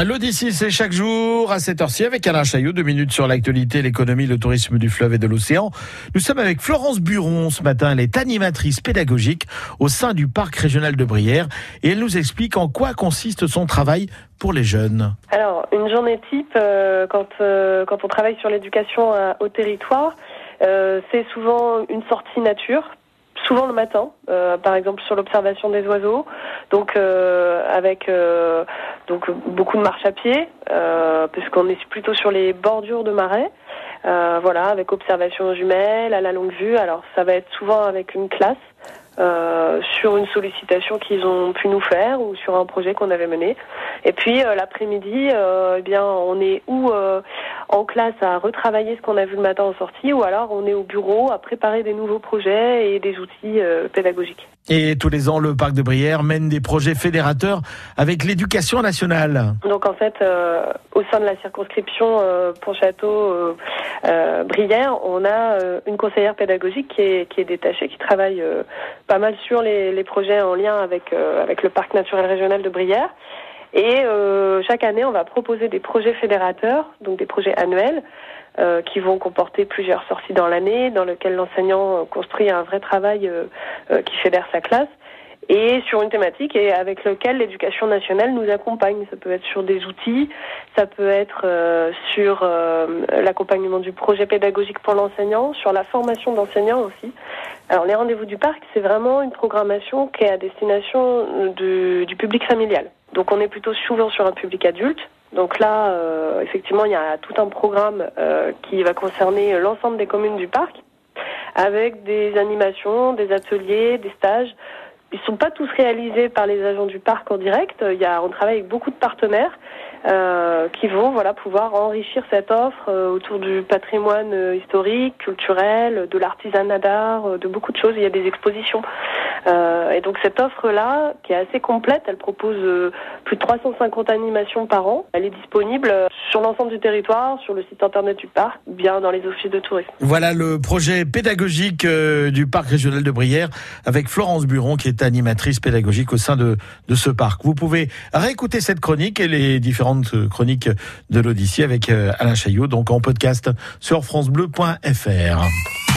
L'Odyssée, c'est chaque jour à cette heure-ci avec Alain Chaillot. Deux minutes sur l'actualité, l'économie, le tourisme du fleuve et de l'océan. Nous sommes avec Florence Buron ce matin. Elle est animatrice pédagogique au sein du parc régional de Brière et elle nous explique en quoi consiste son travail pour les jeunes. Alors, une journée type, euh, quand, euh, quand on travaille sur l'éducation euh, au territoire, c'est souvent une sortie nature souvent le matin, euh, par exemple sur l'observation des oiseaux, donc euh, avec euh, donc beaucoup de marche à pied, puisqu'on est plutôt sur les bordures de marais. voilà, avec observation jumelles à la longue vue. Alors ça va être souvent avec une classe. sur une sollicitation qu'ils ont pu nous faire ou sur un projet qu'on avait mené. Et puis l'après-midi, eh bien, on est ou en classe à retravailler ce qu'on a vu le matin en sortie, ou alors on est au bureau à préparer des nouveaux projets et des outils euh, pédagogiques. Et tous les ans, le parc de Brière mène des projets fédérateurs avec l'éducation nationale. Donc en fait, euh, au sein de la circonscription euh, pour Château Brière, on a une conseillère pédagogique qui est, qui est détachée, qui travaille pas mal sur les, les, projets en lien avec, avec le parc naturel régional de Brière. Et euh, chaque année, on va proposer des projets fédérateurs, donc des projets annuels, euh, qui vont comporter plusieurs sorties dans l'année, dans lesquelles l'enseignant construit un vrai travail euh, euh, qui fédère sa classe, et sur une thématique et avec lequel l'éducation nationale nous accompagne. Ça peut être sur des outils, ça peut être euh, sur l'accompagnement du projet pédagogique pour l'enseignant, sur la formation d'enseignants aussi. Alors les rendez-vous du parc, c'est vraiment une programmation qui est à destination du public familial. Donc on est plutôt souvent sur un public adulte. Donc là, euh, effectivement, il y a tout un programme euh, qui va concerner l'ensemble des communes du parc, avec des animations, des ateliers, des stages. Ils sont pas tous réalisés par les agents du parc en direct. Il y a, on travaille avec beaucoup de partenaires euh, qui vont voilà pouvoir enrichir cette offre euh, autour du patrimoine euh, historique, culturel, de l'artisanat d'art, de beaucoup de choses. Il y a des expositions. Et donc cette offre-là, qui est assez complète, elle propose plus de 350 animations par an. Elle est disponible sur l'ensemble du territoire, sur le site internet du parc, bien dans les offices de tourisme. Voilà le projet pédagogique du parc régional de Brière avec Florence Buron qui est animatrice pédagogique au sein de, de ce parc. Vous pouvez réécouter cette chronique et les différents chronique de l'Odyssée avec euh, Alain Chaillot, donc en podcast sur francebleu.fr.